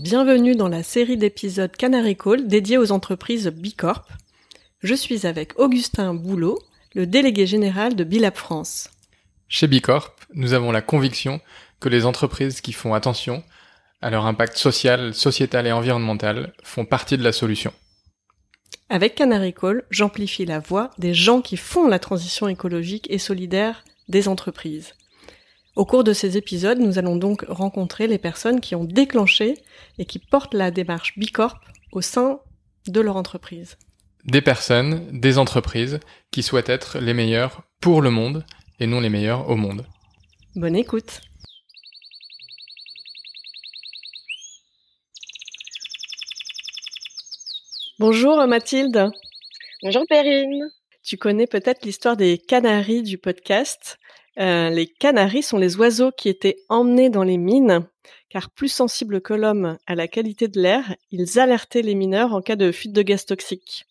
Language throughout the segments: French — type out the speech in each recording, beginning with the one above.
Bienvenue dans la série d'épisodes Canary Call dédiée aux entreprises Bicorp. Je suis avec Augustin Boulot, le délégué général de Bilab France. Chez Bicorp, nous avons la conviction que les entreprises qui font attention à leur impact social, sociétal et environnemental font partie de la solution. Avec Canary Call, j'amplifie la voix des gens qui font la transition écologique et solidaire des entreprises. Au cours de ces épisodes, nous allons donc rencontrer les personnes qui ont déclenché et qui portent la démarche Bicorp au sein de leur entreprise. Des personnes, des entreprises qui souhaitent être les meilleures pour le monde et non les meilleures au monde. Bonne écoute. Bonjour Mathilde. Bonjour Perrine. Tu connais peut-être l'histoire des canaris du podcast. Euh, les canaris sont les oiseaux qui étaient emmenés dans les mines, car plus sensibles que l'homme à la qualité de l'air, ils alertaient les mineurs en cas de fuite de gaz toxique.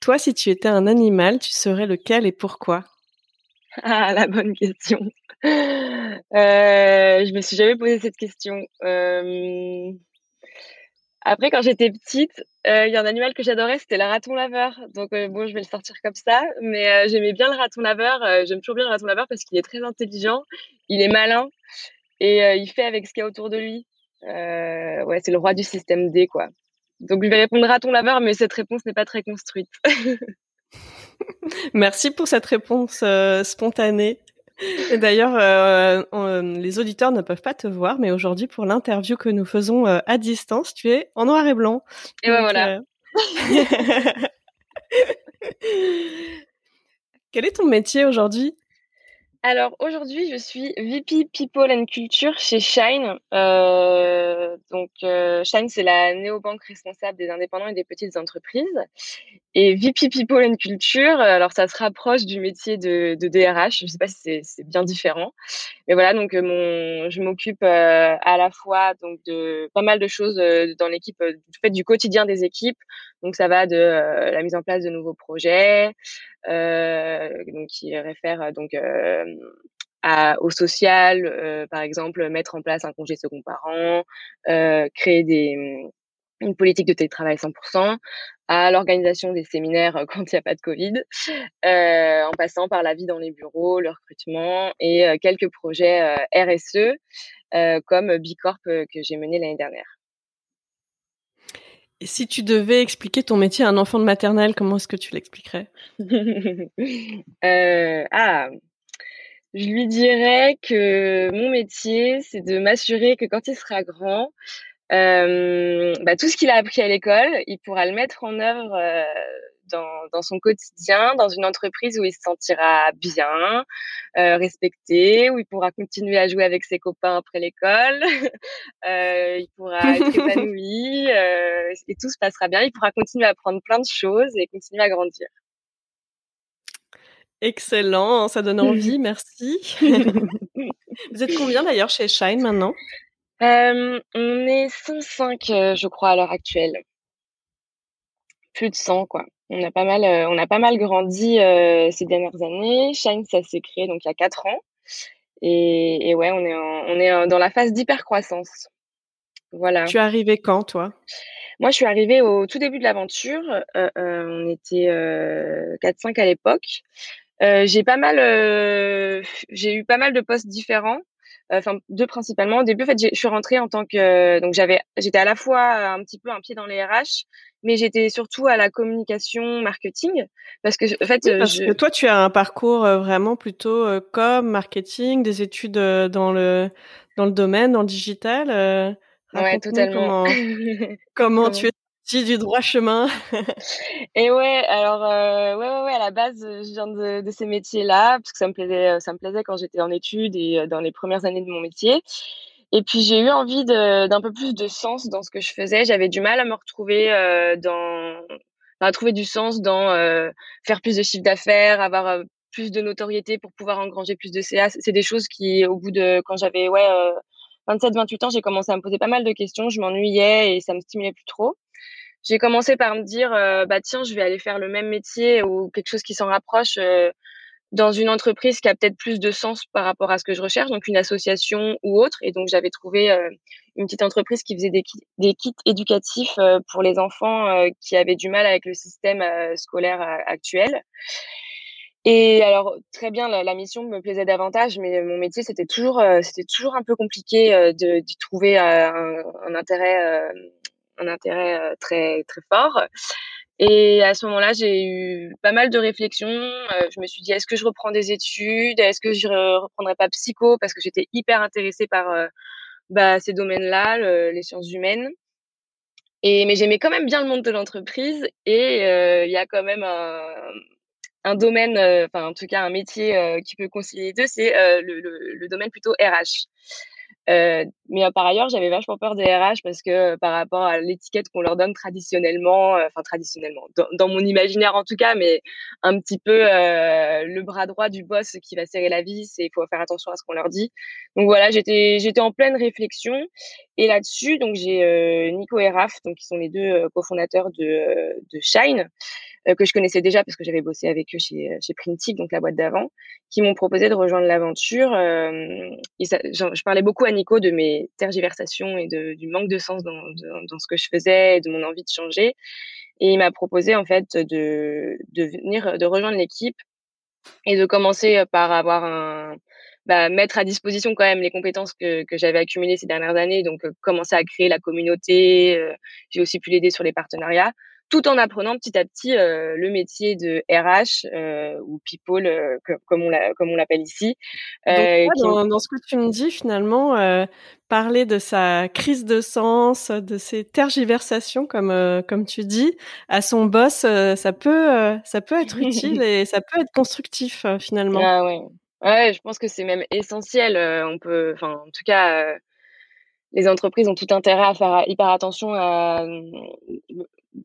Toi, si tu étais un animal, tu serais lequel et pourquoi? Ah, la bonne question. Euh, je me suis jamais posé cette question. Euh, après, quand j'étais petite, euh, il y a un animal que j'adorais, c'était le raton laveur. Donc euh, bon, je vais le sortir comme ça, mais euh, j'aimais bien le raton laveur. J'aime toujours bien le raton laveur parce qu'il est très intelligent, il est malin et il fait avec ce qu'il y a autour de lui. ouais, c'est le roi du système D, quoi. Donc je vais répondre raton laveur, mais cette réponse n'est pas très construite. Merci pour cette réponse spontanée. D'ailleurs, euh, les auditeurs ne peuvent pas te voir, mais aujourd'hui, pour l'interview que nous faisons euh, à distance, tu es en noir et blanc. Et ben voilà. Euh, Quel est ton métier aujourd'hui? Alors aujourd'hui, je suis VP People and Culture chez Shine. Euh, donc euh, Shine, c'est la néobanque responsable des indépendants et des petites entreprises. Et VP People and Culture, alors ça se rapproche du métier de, DRH. Je ne sais pas si c'est bien différent, mais voilà. Donc euh, je m'occupe euh, à la fois donc de pas mal de choses euh, dans l'équipe, du fait du quotidien des équipes. Donc ça va de la mise en place de nouveaux projets, euh, donc qui réfère donc euh, à, au social, euh, par exemple mettre en place un congé second parent, créer des une politique de télétravail 100%, à l'organisation des séminaires quand il n'y a pas de Covid, euh, en passant par la vie dans les bureaux, le recrutement et euh, quelques projets euh, RSE comme Bicorp que j'ai mené l'année dernière. Si tu devais expliquer ton métier à un enfant de maternelle, comment est-ce que tu l'expliquerais? Euh, Ah, je lui dirais que mon métier, c'est de m'assurer que quand il sera grand, euh, bah, tout ce qu'il a appris à l'école, il pourra le mettre en œuvre euh, dans, dans, son quotidien, dans une entreprise où il se sentira bien, euh, respecté, où il pourra continuer à jouer avec ses copains après l'école, euh, il pourra être épanoui euh, et tout se passera bien. Il pourra continuer à apprendre plein de choses et continuer à grandir. Excellent, ça donne envie, merci. Vous êtes combien d'ailleurs chez Shine maintenant? Euh, On est 105, euh, je crois, à l'heure actuelle. Plus de 100, quoi on a pas mal, euh, on a pas mal grandi euh, ces dernières années. Shine, ça s'est créé donc il y a quatre ans. Et, et ouais, on est, on est dans la phase d'hypercroissance. Voilà. Tu es arrivé quand, toi? Moi, je suis arrivée au tout début de l'aventure. Euh, on était 4-5 à l'époque. j'ai pas mal, j'ai eu pas mal de postes différents enfin deux principalement. Au début, en fait, je suis rentrée en tant que donc j'avais j'étais à la fois un petit peu un pied dans les RH, mais j'étais surtout à la communication marketing parce que en fait parce que toi tu as un parcours vraiment plutôt comme marketing, des études dans le dans le domaine, dans le digital. ouais, totalement. Comment, comment tu es du droit chemin. et ouais, alors euh, ouais, ouais, ouais, à la base, je viens de, de ces métiers-là parce que ça me plaisait, ça me plaisait quand j'étais en études et dans les premières années de mon métier. Et puis j'ai eu envie d'un peu plus de sens dans ce que je faisais. J'avais du mal à me retrouver euh, dans, à trouver du sens dans euh, faire plus de chiffre d'affaires, avoir plus de notoriété pour pouvoir engranger plus de CA. C'est des choses qui, au bout de quand j'avais ouais 27-28 ans, j'ai commencé à me poser pas mal de questions. Je m'ennuyais et ça me stimulait plus trop j'ai commencé par me dire euh, bah tiens je vais aller faire le même métier ou quelque chose qui s'en rapproche euh, dans une entreprise qui a peut-être plus de sens par rapport à ce que je recherche, donc une association ou autre. Et donc j'avais trouvé une petite entreprise qui faisait des, kits éducatifs pour les enfants qui avaient du mal avec le système scolaire actuel. Et alors très bien, la, mission me plaisait davantage, mais mon métier c'était toujours c'était toujours un peu compliqué de d'y trouver un, un, intérêt un intérêt très très fort. Et à ce moment-là, j'ai eu pas mal de réflexions. Euh, je me suis dit, est-ce que je reprends des études? Est-ce que je reprendrai pas psycho? Parce que j'étais hyper intéressée par euh, bah, ces domaines-là, les sciences humaines. Et mais j'aimais quand même bien le monde de l'entreprise. Et euh, il y a quand même un, domaine, enfin en tout cas un métier qui peut concilier les deux, c'est le, domaine plutôt RH. Euh, mais euh, par ailleurs, j'avais vachement peur des RH parce que euh, par rapport à l'étiquette qu'on leur donne traditionnellement, enfin traditionnellement, dans, mon imaginaire en tout cas, mais un petit peu le bras droit du boss qui va serrer la vis et il faut faire attention à ce qu'on leur dit. Donc voilà, j'étais j'étais en pleine réflexion et là-dessus, donc j'ai Nico et Raph, donc qui sont les deux cofondateurs de, de Shine, euh, que je connaissais déjà parce que j'avais bossé avec eux chez, chez Printic, donc la boîte d'avant, qui m'ont proposé de rejoindre l'aventure. Euh, je parlais beaucoup à Nico de mes tergiversations et de, du manque de sens dans, dans, ce que je faisais, et de mon envie de changer. Et il m'a proposé en fait de, de venir, de rejoindre l'équipe et de commencer par avoir un, bah, mettre à disposition quand même les compétences que, que j'avais accumulées ces dernières années. Donc, euh, commencer à créer la communauté. j'ai aussi pu l'aider sur les partenariats tout en apprenant petit à petit euh, le métier de RH euh, ou people, euh, comme on l'appelle ici. Donc, dans, ce que tu me dis, finalement, parler de sa crise de sens, de ses tergiversations, comme comme tu dis, à son boss, ça peut ça peut être utile et ça peut être constructif finalement. Ah ouais. ouais, je pense que c'est même essentiel. on peut, enfin, en tout cas les entreprises ont tout intérêt à faire hyper attention à,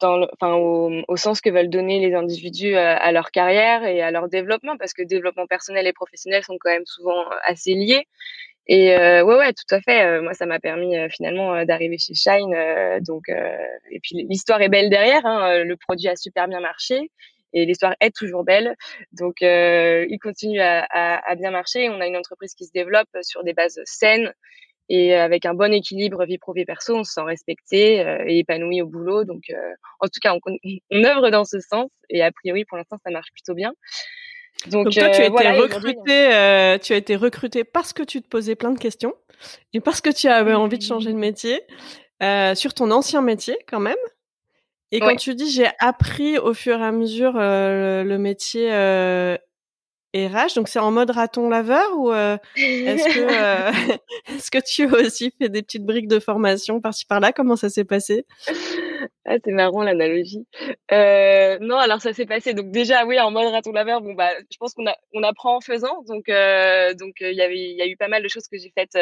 au, sens que veulent donner les individus à, leur carrière et à leur développement, parce que développement personnel et professionnel sont quand même souvent assez liés. Et euh, ouais, ouais, tout à fait. Euh, moi, ça m'a permis euh, finalement euh, d'arriver chez Shine. donc, et puis l'histoire est belle derrière. Hein, le produit a super bien marché et l'histoire est toujours belle. Donc, il continue à, bien marcher. On a une entreprise qui se développe sur des bases saines et euh, avec un bon équilibre vie pro vie perso, on se sent respecté euh, et épanoui au boulot. Donc, euh, en tout cas, on, on, œuvre dans ce sens et a priori, pour l'instant, ça marche plutôt bien. Donc, toi, tu as été recruté, tu as été recruté parce que tu te posais plein de questions et parce que tu avais envie de changer de métier sur ton ancien métier quand même. Et quand tu dis j'ai appris au fur et à mesure le métier RH, donc c'est en mode raton laveur ou euh, est-ce que euh, est-ce que tu as aussi fait des petites briques de formation par-ci par-là? Comment ça s'est passé? Ah, c'est marrant l'analogie. Euh, non, alors ça s'est passé. Donc déjà, oui, en mode raton laveur. Bon bah, je pense qu'on a on apprend en faisant. Donc donc il y avait il y a eu pas mal de choses que j'ai faites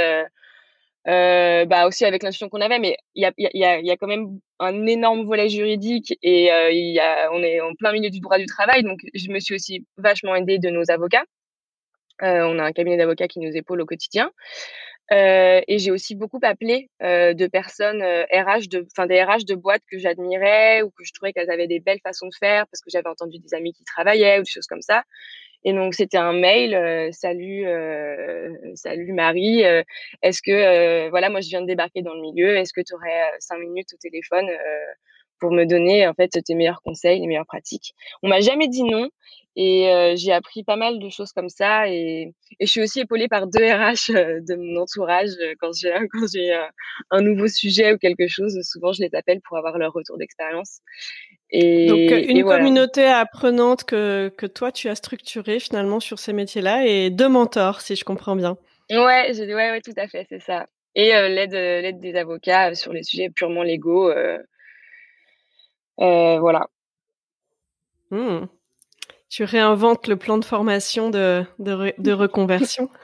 euh, bah aussi avec l'institution qu'on avait, mais il y a, y, a, y a quand même un énorme volet juridique et euh, y a, on est en plein milieu du droit du travail, donc je me suis aussi vachement aidée de nos avocats. Euh, on a un cabinet d'avocats qui nous épaule au quotidien. Euh, et j'ai aussi beaucoup appelé euh, de personnes RH, de, enfin des RH de boîtes que j'admirais ou que je trouvais qu'elles avaient des belles façons de faire parce que j'avais entendu des amis qui travaillaient ou des choses comme ça. Et donc c'était un mail, euh, salut, euh, salut Marie, euh, est-ce que voilà, moi je viens de débarquer dans le milieu, est-ce que tu aurais cinq minutes au téléphone pour me donner en fait tes meilleurs conseils, les meilleures pratiques? On m'a jamais dit non et j'ai appris pas mal de choses comme ça et, et je suis aussi épaulée par deux RH de mon entourage quand j'ai quand j'ai un nouveau sujet ou quelque chose. Souvent je les appelle pour avoir leur retour d'expérience et, Donc une communauté apprenante que, que toi tu as structurée finalement sur ces métiers-là et deux mentors si je comprends bien. Ouais, je, ouais, ouais, tout à fait, c'est ça. Et euh, l'aide, euh, l'aide des avocats sur les sujets purement légaux, euh, euh, voilà. Hmm. Tu réinventes le plan de formation de, de, de reconversion.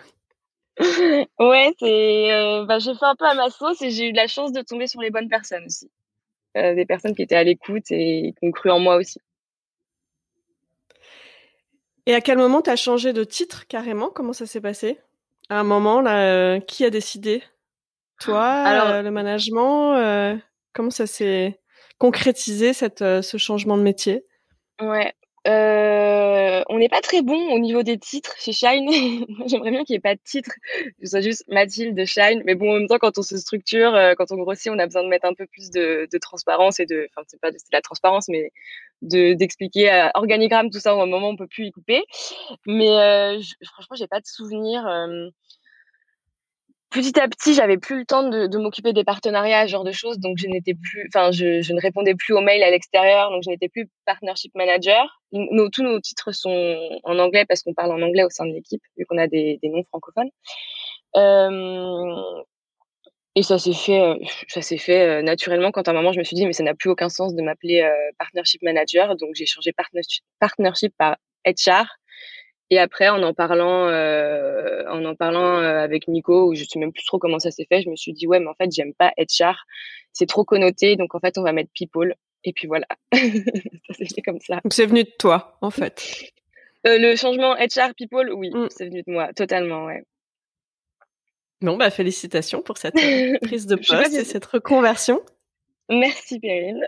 ouais, c'est, bah, j'ai fait un peu à ma sauce et j'ai eu de la chance de tomber sur les bonnes personnes aussi. Euh, des personnes qui étaient à l'écoute et qui ont cru en moi aussi. Et à quel moment tu as changé de titre carrément? Comment ça s'est passé? À un moment, là, euh, qui a décidé? Toi Alors, euh, Le management Comment ça s'est concrétisé cette, ce changement de métier? Ouais. euh, on n'est pas très bon au niveau des titres chez Shine. J'aimerais bien qu'il n'y ait pas de titre, que ce soit juste Mathilde Shine. Mais bon, en même temps, quand on se structure, euh, quand on grossit, on a besoin de mettre un peu plus de, transparence et de, enfin, c'est pas de, la transparence, mais de d'expliquer euh, organigramme tout ça. Un moment, on peut plus y couper. Mais euh, je, franchement, j'ai pas de souvenir. Petit à petit, j'avais plus le temps de, m'occuper des partenariats, ce genre de choses, donc je n'étais plus, enfin, je, ne répondais plus aux mails à l'extérieur, donc je n'étais plus partnership manager. Nos, tous nos titres sont en anglais parce qu'on parle en anglais au sein de l'équipe, vu qu'on a des, noms francophones. Euh, et ça s'est fait, euh, ça s'est fait euh, naturellement quand à un moment je me suis dit mais ça n'a plus aucun sens de m'appeler partnership manager, donc j'ai changé partnership, partnership par HR et après, en en parlant, euh, en en parlant euh, avec Nico, où je sais même plus trop comment ça s'est fait, je me suis dit ouais, mais en fait, j'aime pas HR, c'est trop connoté, donc en fait, on va mettre people. Et puis voilà, ça s'est fait comme ça. Donc c'est venu de toi, en fait. Euh, le changement HR people, oui, mm. c'est venu de moi, totalement, ouais. Bon, bah félicitations pour cette prise de poste et cette reconversion. Merci Perrine.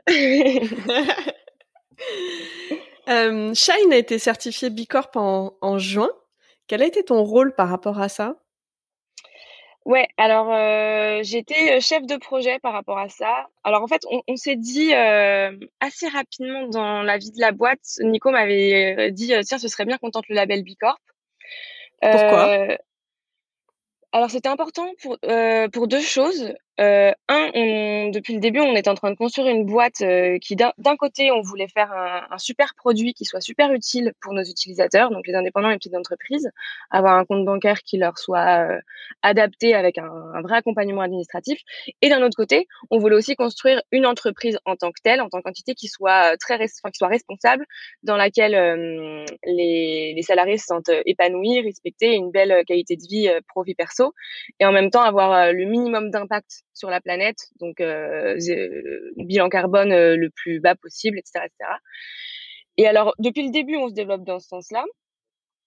Euh, Shine a été certifié Bicorp en, en juin. Quel a été ton rôle par rapport à ça? Ouais, alors euh, j'étais euh, chef de projet par rapport à ça. Alors en fait, on, on s'est dit euh, assez rapidement dans la vie de la boîte. Nico m'avait dit tiens, ce serait bien qu'on tente le label Bicorp. Pourquoi? Alors c'était important pour pour deux choses. Euh, un, on, depuis le début, on est en train de construire une boîte euh, qui, d'un côté, on voulait faire un, un, super produit qui soit super utile pour nos utilisateurs, donc les indépendants et les petites entreprises, avoir un compte bancaire qui leur soit euh, adapté avec un, un, vrai accompagnement administratif. Et d'un autre côté, on voulait aussi construire une entreprise en tant que telle, en tant qu'entité qui soit très, enfin, qui soit responsable, dans laquelle euh, les, les, salariés se sentent épanouis, respectés, une belle qualité de vie pro-vie perso, et en même temps avoir le minimum d'impact sur la planète, donc euh, bilan carbone euh, le plus bas possible, etc., etc. Et alors, depuis le début, on se développe dans ce sens-là.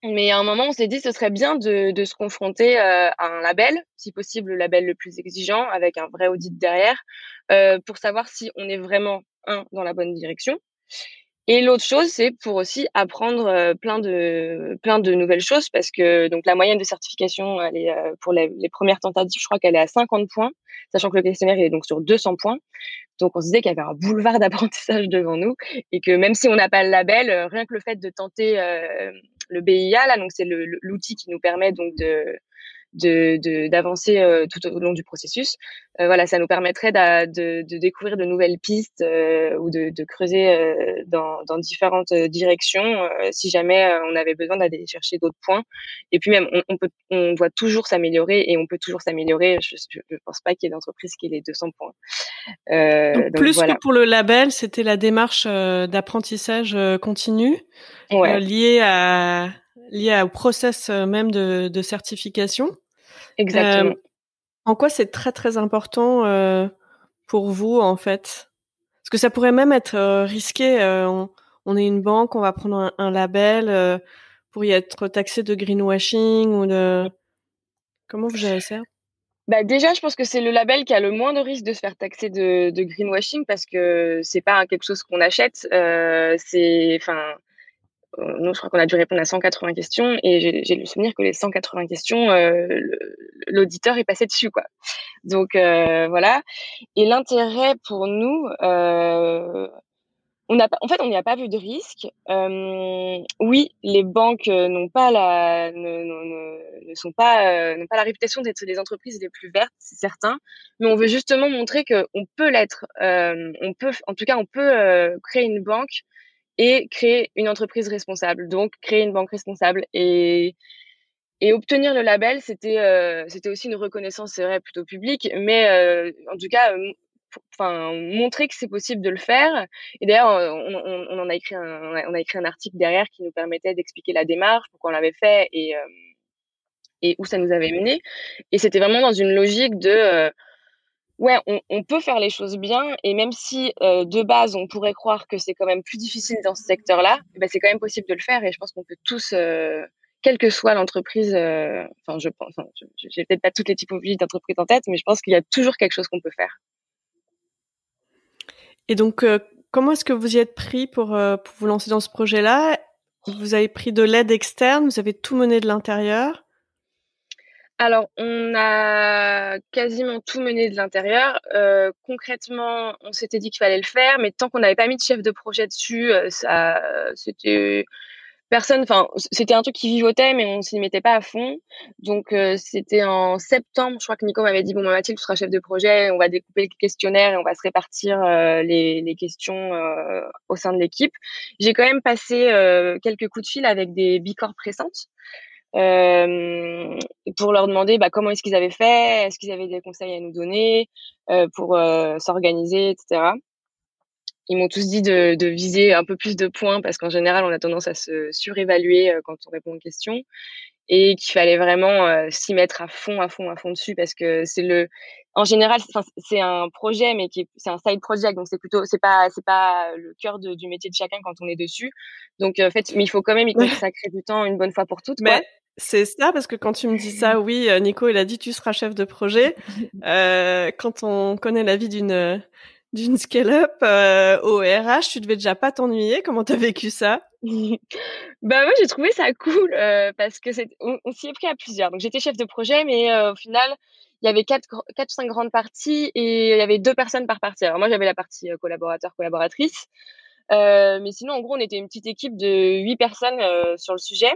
Mais à un moment, on s'est dit ce serait bien de, de se confronter euh, à un label, si possible le label le plus exigeant, avec un vrai audit derrière, euh, pour savoir si on est vraiment un dans la bonne direction et l'autre chose, c'est pour aussi apprendre euh, plein de plein de nouvelles choses parce que donc la moyenne de certification, elle est euh, pour les, les, premières tentatives, je crois qu'elle est à 50 points, sachant que le questionnaire est donc sur 200 points. Donc on se disait qu'il y avait un boulevard d'apprentissage devant nous et que même si on n'a pas le label, euh, rien que le fait de tenter euh, le BIA là, donc c'est l'outil qui nous permet donc de de d'avancer euh, tout au long du processus. Euh, voilà, ça nous permettrait de, de, découvrir de nouvelles pistes euh, ou de, de creuser dans, dans, différentes directions si jamais on avait besoin d'aller chercher d'autres points. Et puis même, on, on, peut, on doit toujours s'améliorer et on peut toujours s'améliorer. Je ne pense pas qu'il y ait d'entreprise qui ait les 200 points. donc, donc, plus que pour le label, c'était la démarche d'apprentissage continu ouais. liée à lié au process même de, de certification. Exactement. Euh, en quoi c'est très très important euh, pour vous en fait? Parce que ça pourrait même être euh, risqué. Euh, on, on, est une banque, on va prendre un, un label euh, pour y être taxé de greenwashing ou de. Comment vous gérez ça? Bah déjà, je pense que c'est le label qui a le moins de risque de se faire taxer de, de greenwashing parce que c'est pas quelque chose qu'on achète. Euh, c'est, enfin, nous, je crois qu'on a dû répondre à 180 questions et j'ai le souvenir que les 180 questions, euh, l'auditeur est passé dessus, quoi. Donc euh, voilà. Et l'intérêt pour nous, euh, on a, en fait, on n'y a pas vu de risque. Euh, oui, les banques n'ont pas la, ne, sont pas, n'ont pas la réputation d'être les entreprises les plus vertes, c'est certain. Mais on veut justement montrer que on peut l'être. on peut, en tout cas, on peut créer une banque et créer une entreprise responsable, donc créer une banque responsable. Et, et obtenir le label, c'était euh, aussi une reconnaissance, c'est vrai, plutôt publique, mais euh, en tout cas, enfin montrer que c'est possible de le faire. Et d'ailleurs, on, on, a écrit un on a écrit un article derrière qui nous permettait d'expliquer la démarche, pourquoi on l'avait fait et euh, et où ça nous avait mené. Et c'était vraiment dans une logique de ouais, on, on, peut faire les choses bien et même si euh, de base on pourrait croire que c'est quand même plus difficile dans ce secteur-là, eh ben, c'est quand même possible de le faire et je pense qu'on peut tous, euh, quelle que soit l'entreprise, euh, enfin je pense, enfin, j'ai peut-être pas toutes les typologies d'entreprises en tête, mais je pense qu'il y a toujours quelque chose qu'on peut faire. Et donc, euh, comment est-ce que vous y êtes pris pour, pour vous lancer dans ce projet-là? Vous avez pris de l'aide externe Vous avez tout mené de l'intérieur alors, on a quasiment tout mené de l'intérieur. Euh, concrètement, on s'était dit qu'il fallait le faire, mais tant qu'on n'avait pas mis de chef de projet dessus, euh, ça, c'était personne. Enfin, c'était un truc qui vivotait, mais on s'y mettait pas à fond. Donc, euh, c'était en septembre. Je crois que Nico m'avait dit bon, bah, Mathilde, tu seras chef de projet. On va découper le questionnaire et on va se répartir les, les, questions au sein de l'équipe. J'ai quand même passé quelques coups de fil avec des bicorps pressantes euh, pour leur demander bah, comment est-ce qu'ils avaient fait, est-ce qu'ils avaient des conseils à nous donner euh, pour euh, s'organiser, etc. Ils m'ont tous dit de, de, viser un peu plus de points parce qu'en général, on a tendance à se surévaluer quand on répond aux questions et qu'il fallait vraiment s'y mettre à fond, à fond, à fond dessus parce que c'est le, en général, c'est un projet, mais qui c'est un side project, donc c'est plutôt, c'est pas, c'est pas le cœur de, du métier de chacun quand on est dessus. Donc en fait, mais il faut quand même y consacrer du temps une bonne fois pour toutes. Mais c'est ça, parce que quand tu me dis ça, oui, euh, Nico, il a dit tu seras chef de projet. Euh, quand on connaît la vie d'une d'une scale-up euh, au RH, tu devais déjà pas t'ennuyer. Comment t'as vécu ça? Bah moi j'ai trouvé ça cool euh, parce que c'est on, s'y est pris à plusieurs. Donc j'étais chef de projet, mais euh, au final il y avait quatre quatre cinq grandes parties et il y avait deux personnes par partie. Alors moi j'avais la partie collaborateur collaboratrice, mais sinon en gros on était une petite équipe de huit personnes sur le sujet.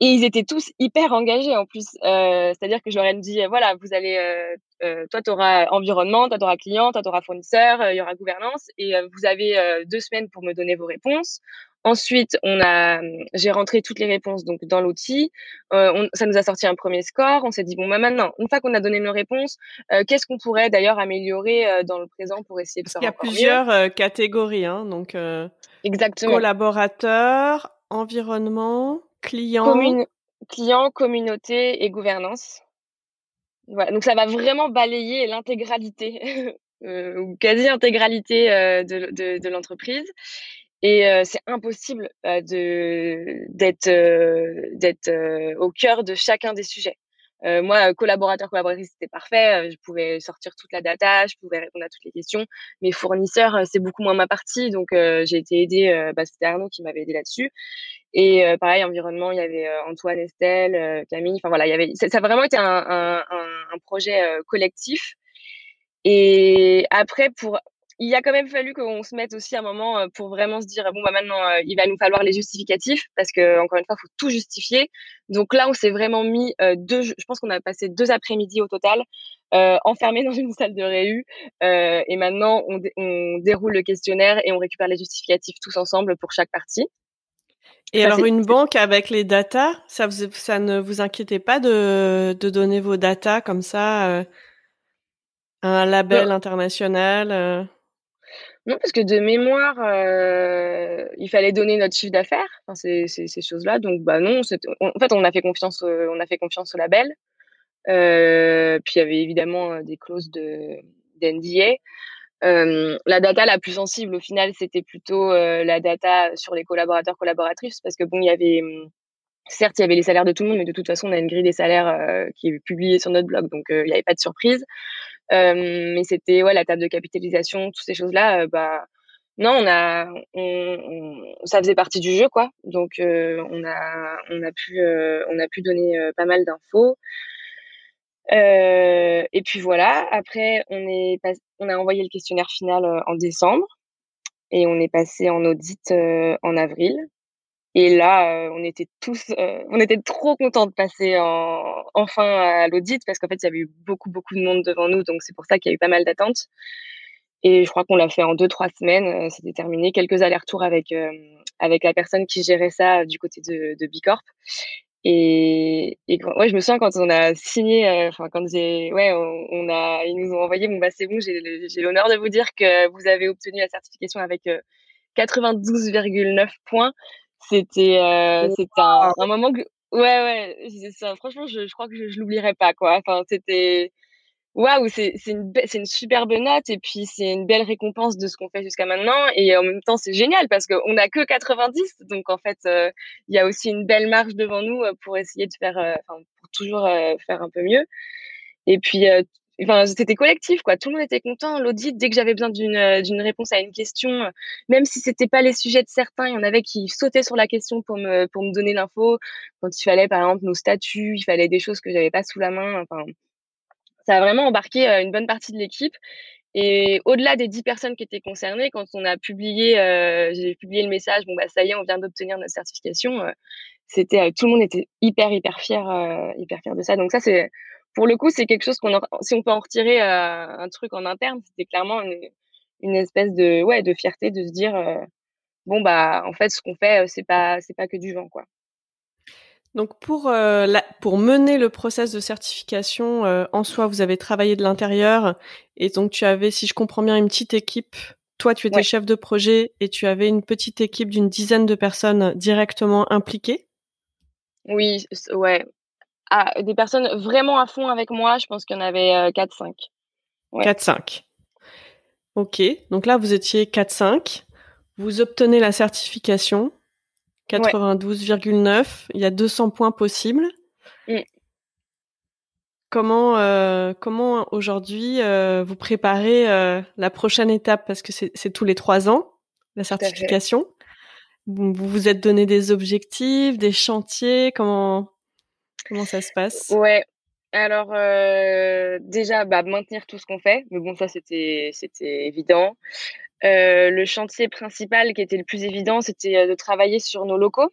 Et ils étaient tous hyper engagés en plus. Euh, C'est-à-dire que je leur ai dit, voilà, vous allez, euh, euh toi, tu auras environnement, toi, tu auras client, toi, tu auras fournisseur, euh, il y aura gouvernance, et euh, vous avez deux semaines pour me donner vos réponses. Ensuite, on a, j'ai rentré toutes les réponses donc dans l'outil. Euh, ça nous a sorti un premier score. On s'est dit bon, bah maintenant, une fois qu'on a donné nos réponses, qu'est-ce qu'on pourrait d'ailleurs améliorer dans le présent pour essayer de Parce faire Il y a plusieurs catégories, hein, donc exactement. Collaborateur, environnement. Client? communauté et gouvernance. Donc ça va vraiment balayer l'intégralité euh, ou quasi-intégralité euh, de, l'entreprise. Et euh, c'est impossible d'être au cœur de chacun des sujets. Euh, moi, collaborateur, collaboratrice, c'était parfait. je pouvais sortir toute la data, je pouvais répondre à toutes les questions. Mes fournisseurs, c'est beaucoup moins ma partie, donc j'ai été aidée. bah, c'était Arnaud qui m'avait aidé là-dessus. Et euh, pareil, environnement, il y avait euh, Antoine, Estelle, euh, Camille. Enfin voilà, il y avait. Ça, a vraiment été un, un, un, projet collectif. Et après, pour il a quand même fallu qu'on se mette aussi un moment pour vraiment se dire bon bah maintenant il va nous falloir les justificatifs parce que encore une fois faut tout justifier donc là on s'est vraiment mis deux je pense qu'on a passé deux après-midi au total euh, enfermés dans une salle de réu euh, et maintenant on, on déroule le questionnaire et on récupère les justificatifs tous ensemble pour chaque partie et alors une banque avec les datas, ça, ça ne vous inquiétait pas de, de donner vos datas comme ça euh, un label international euh? Non, parce que de mémoire, euh, il fallait donner notre chiffre d'affaires, enfin, ces, ces, choses-là. Donc, bah non, en fait, on a fait confiance, on a fait confiance au label. Euh, puis il y avait évidemment des clauses de d'NDA. Euh, la data la plus sensible au final, c'était plutôt euh, la data sur les collaborateurs collaboratrices parce que bon, il y avait hum, certes il y avait les salaires de tout le monde, mais de toute façon on a une grille des salaires euh, qui est publiée sur notre blog, donc il n'y avait pas de surprise. mais c'était ouais la table de capitalisation, toutes ces choses là, bah non, on a, ça faisait partie du jeu quoi. Donc on a, on a pu, on a pu donner pas mal d'infos. Euh, et puis voilà, après, on, est on a envoyé le questionnaire final euh, en décembre et on est passé en audit euh, en avril. Et là, on était tous, on était trop contents de passer en, enfin à l'audit parce qu'en fait, il y avait eu beaucoup, beaucoup de monde devant nous, donc c'est pour ça qu'il y a eu pas mal d'attentes. Et je crois qu'on l'a fait en deux, trois semaines. C'était terminé. Quelques allers-retours avec avec la personne qui gérait ça du côté de, de Bicorp. Et, et ouais, je me souviens quand on a signé, euh, enfin quand j'ai, ouais, on, a, ils nous ont envoyé, bon bah c'est bon, j'ai l'honneur de vous dire que vous avez obtenu la certification avec 92,9 euh, points. C'était, euh, un, un, moment que, ouais, ouais, ça, franchement, je, je crois que je, je l'oublierai pas, quoi. Enfin, c'était, waouh, c'est une, c'est une superbe note et puis c'est une belle récompense de ce qu'on fait jusqu'à maintenant. Et en même temps, c'est génial parce qu'on n'a que 90. Donc en fait, euh, il y a aussi une belle marge devant nous euh, pour essayer de faire, euh, pour toujours faire un peu mieux. Et puis, enfin, c'était collectif, quoi. Tout le monde était content. L'audit, dès que j'avais besoin d'une euh, d'une réponse à une question, euh, même si c'était pas les sujets de certains, il y en avait qui sautaient sur la question pour me pour me donner l'info. Quand il fallait, par exemple, nos statuts, il fallait des choses que j'avais pas sous la main. Enfin, ça a vraiment embarqué une bonne partie de l'équipe. Et au-delà des dix personnes qui étaient concernées, quand on a publié, euh, j'ai publié le message, bon bah ça y est, on vient d'obtenir notre certification. Euh, c'était tout le monde était hyper hyper fier, hyper fier de ça. Donc ça c'est pour le coup, c'est quelque chose qu'on, si on peut en retirer euh, un truc en interne, c'était clairement une, espèce de, ouais, de fierté de se dire, euh, bon bah, en fait, ce qu'on fait, euh, c'est pas, c'est pas que du vent, quoi. Donc pour pour mener le process de certification en soi, vous avez travaillé de l'intérieur et donc tu avais, si je comprends bien, une petite équipe. Toi, tu étais chef de projet et tu avais une petite équipe d'une dizaine de personnes directement impliquées. Oui, ouais, ah, des personnes vraiment à fond avec moi, je pense qu'il y en avait 4-5. Euh, 4-5. Ok, donc là vous étiez 4-5. Vous obtenez la certification 92,9. Il y a 200 points possibles. Mm. Comment, euh, comment aujourd'hui euh, vous préparez la prochaine étape? Parce que c'est tous les trois ans, la certification. Vous vous êtes donné des objectifs, des chantiers. Comment, Comment ça se passe? Ouais. Alors déjà, bah, maintenir tout ce qu'on fait, mais bon, ça c'était c'était évident. Le chantier principal qui était le plus évident, c'était de travailler sur nos locaux.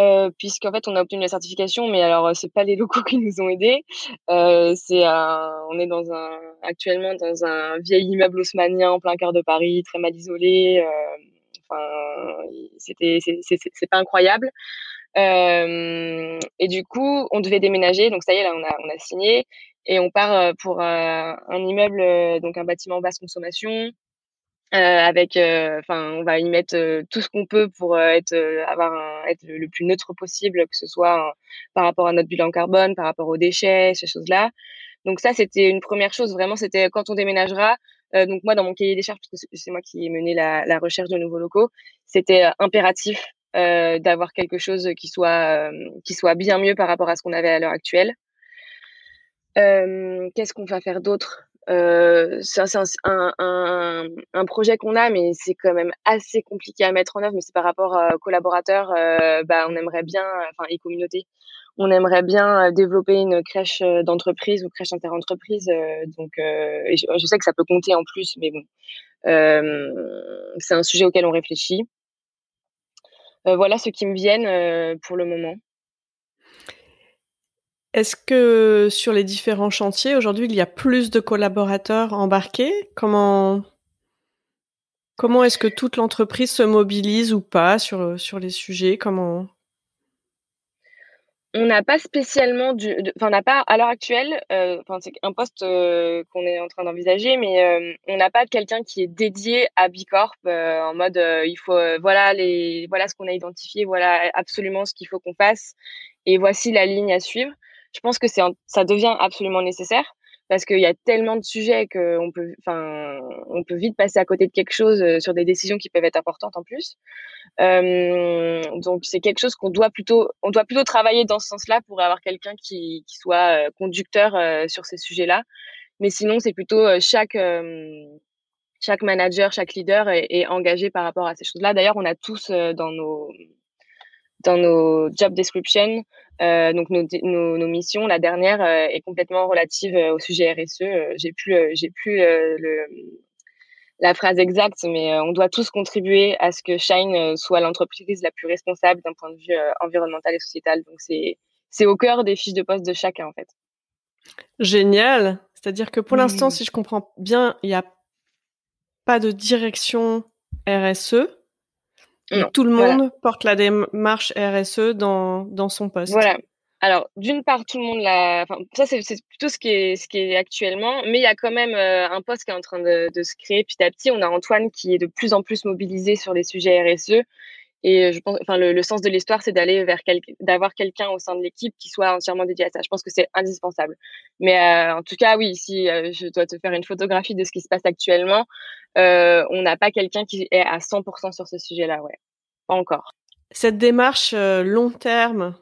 Euh, puisqu'en fait on a obtenu la certification, mais alors c'est pas les locaux qui nous ont aidés. C'est on est dans un actuellement dans un vieil immeuble haussmanien en plein cœur de Paris, très mal isolé. Euh, enfin, c'était c'est pas incroyable. Euh, et du coup, on devait déménager. Donc ça y est, là, on a, signé et on part euh, pour euh, un immeuble, donc un bâtiment basse consommation. Euh, avec, enfin, on va y mettre tout ce qu'on peut pour être, avoir un, être le, plus neutre possible, que ce soit par rapport à notre bilan carbone, par rapport aux déchets, ces choses-là. Donc ça, c'était une première chose. Vraiment, c'était quand on déménagera. donc moi, dans mon cahier des charges, parce que c'est moi qui ai mené la recherche de nouveaux locaux, c'était impératif euh, d'avoir quelque chose qui soit euh, qui soit bien mieux par rapport à ce qu'on avait à l'heure actuelle. Euh, qu'est-ce qu'on va faire d'autre? Euh, c'est un, un, un, projet qu'on a, mais c'est quand même assez compliqué à mettre en œuvre. Mais c'est par rapport aux collaborateurs. Euh, bah, on aimerait bien, enfin, et communautés, on aimerait bien développer une crèche d'entreprise ou crèche interentreprise. donc, je, je, sais que ça peut compter en plus, mais bon, c'est un sujet auquel on réfléchit. Euh, voilà ce qui me viennent euh, pour le moment. Est-ce que sur les différents chantiers, aujourd'hui, il y a plus de collaborateurs embarqués? Comment, comment est-ce que toute l'entreprise se mobilise ou pas sur, sur les sujets? Comment, on n'a pas spécialement du, enfin, on n'a pas à l'heure actuelle, euh, c'est un poste euh, qu'on est en train d'envisager, mais euh, on n'a pas quelqu'un qui est dédié à Bicorp en mode il faut, voilà les, voilà ce qu'on a identifié, voilà absolument ce qu'il faut qu'on fasse, et voici la ligne à suivre. Je pense que c'est, ça devient absolument nécessaire parce qu'il y a tellement de sujets qu'on peut, enfin, on peut vite passer à côté de quelque chose euh, sur des décisions qui peuvent être importantes en plus. Euh, donc c'est quelque chose qu'on doit plutôt, on doit plutôt travailler dans ce sens-là pour avoir quelqu'un qui, qui soit euh, conducteur euh, sur ces sujets-là. Mais sinon, c'est plutôt chaque chaque manager, chaque leader est, est, engagé par rapport à ces choses-là. D'ailleurs, on a tous dans nos dans nos job descriptions. Euh, donc nos, nos, nos, missions, la dernière euh, est complètement relative euh, au sujet RSE. J'ai plus, j'ai plus le, la phrase exacte, mais on doit tous contribuer à ce que Shine soit l'entreprise la plus responsable d'un point de vue environnemental et sociétal. Donc c'est c'est au cœur des fiches de poste de chacun en fait. Génial. C'est-à-dire que pour l'instant, si je comprends bien, il n'y a pas de direction RSE tout le monde porte la démarche RSE dans, dans son poste. Voilà. Alors, d'une part, tout le monde l'a. Enfin, ça, c'est plutôt ce qui est ce qui est actuellement, mais il y a quand même euh, un poste qui est en train de, de, se créer petit à petit. On a Antoine qui est de plus en plus mobilisé sur les sujets RSE et je pense, enfin, le, le sens de l'histoire, c'est d'aller vers quel, d'avoir quelqu'un au sein de l'équipe qui soit entièrement dédié à ça. Je pense que c'est indispensable. Mais euh, en tout cas, oui, si euh, je dois te faire une photographie de ce qui se passe actuellement, euh, on n'a pas quelqu'un qui est à 100% sur ce sujet-là, ouais, pas encore. Cette démarche long terme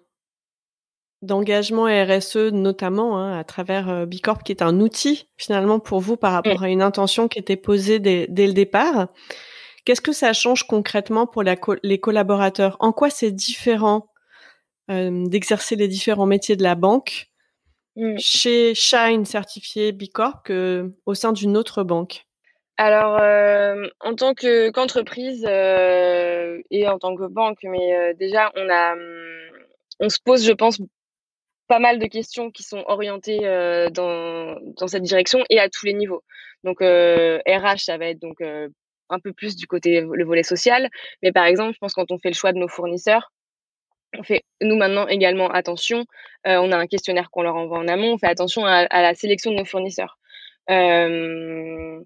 d'engagement RSE notamment hein, à travers Bicorp qui est un outil finalement pour vous par rapport à une intention qui était posée dès, le départ. Qu'est-ce que ça change concrètement pour les collaborateurs? En quoi c'est différent d'exercer les différents métiers de la banque mmh. chez Shine certifié Bicorp que au sein d'une autre banque? Alors, en tant que qu'entreprise et en tant que banque, mais déjà, on a, on se pose, je pense, pas mal de questions qui sont orientées dans, dans cette direction et à tous les niveaux. Donc, RH, ça va être donc un peu plus du côté le volet social, mais par exemple, je pense quand on fait le choix de nos fournisseurs, on fait nous maintenant également attention. on a un questionnaire qu'on leur envoie en amont. On fait attention à, la sélection de nos fournisseurs. Euh,